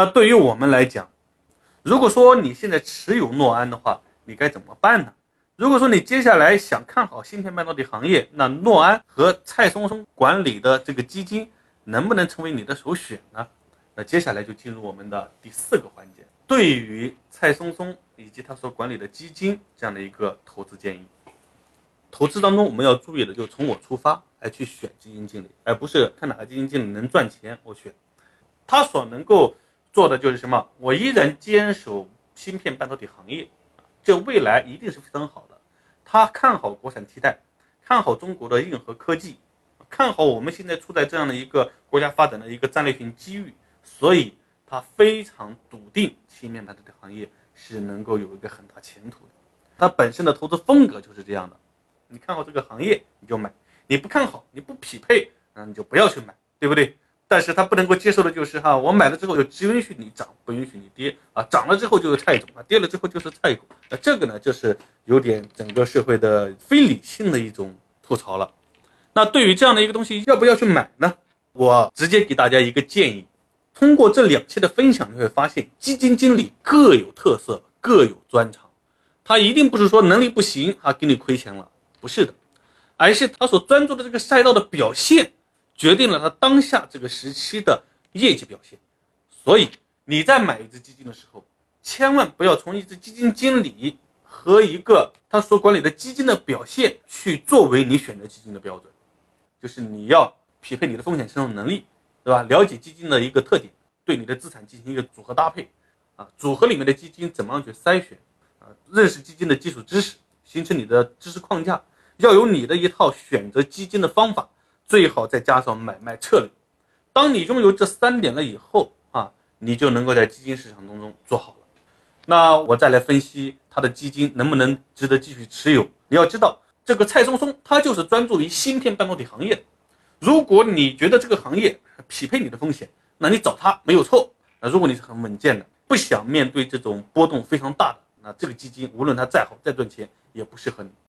那对于我们来讲，如果说你现在持有诺安的话，你该怎么办呢？如果说你接下来想看好芯片半导体行业，那诺安和蔡松松管理的这个基金能不能成为你的首选呢？那接下来就进入我们的第四个环节，对于蔡松松以及他所管理的基金这样的一个投资建议。投资当中我们要注意的，就从我出发来去选基金经理，而不是看哪个基金经理能赚钱我选。他所能够做的就是什么？我依然坚守芯片半导体行业，这未来一定是非常好的。他看好国产替代，看好中国的硬核科技，看好我们现在处在这样的一个国家发展的一个战略性机遇，所以他非常笃定芯片半导体行业是能够有一个很大前途的。他本身的投资风格就是这样的。你看好这个行业，你就买；你不看好，你不匹配，那你就不要去买，对不对？但是他不能够接受的就是哈，我买了之后就只允许你涨，不允许你跌啊，涨了之后就是菜种啊，跌了之后就是菜股，那这个呢就是有点整个社会的非理性的一种吐槽了。那对于这样的一个东西，要不要去买呢？我直接给大家一个建议，通过这两期的分享，你会发现基金经理各有特色，各有专长，他一定不是说能力不行啊，给你亏钱了。不是的，而是他所专注的这个赛道的表现，决定了他当下这个时期的业绩表现。所以你在买一只基金的时候，千万不要从一只基金经理和一个他所管理的基金的表现去作为你选择基金的标准，就是你要匹配你的风险承受能力，对吧？了解基金的一个特点，对你的资产进行一个组合搭配，啊，组合里面的基金怎么样去筛选，啊，认识基金的基础知识，形成你的知识框架。要有你的一套选择基金的方法，最好再加上买卖策略。当你拥有这三点了以后啊，你就能够在基金市场当中做好了。那我再来分析他的基金能不能值得继续持有。你要知道，这个蔡松松他就是专注于芯片半导体行业。如果你觉得这个行业匹配你的风险，那你找他没有错。那如果你是很稳健的，不想面对这种波动非常大的，那这个基金无论它再好再赚钱，也不适合你。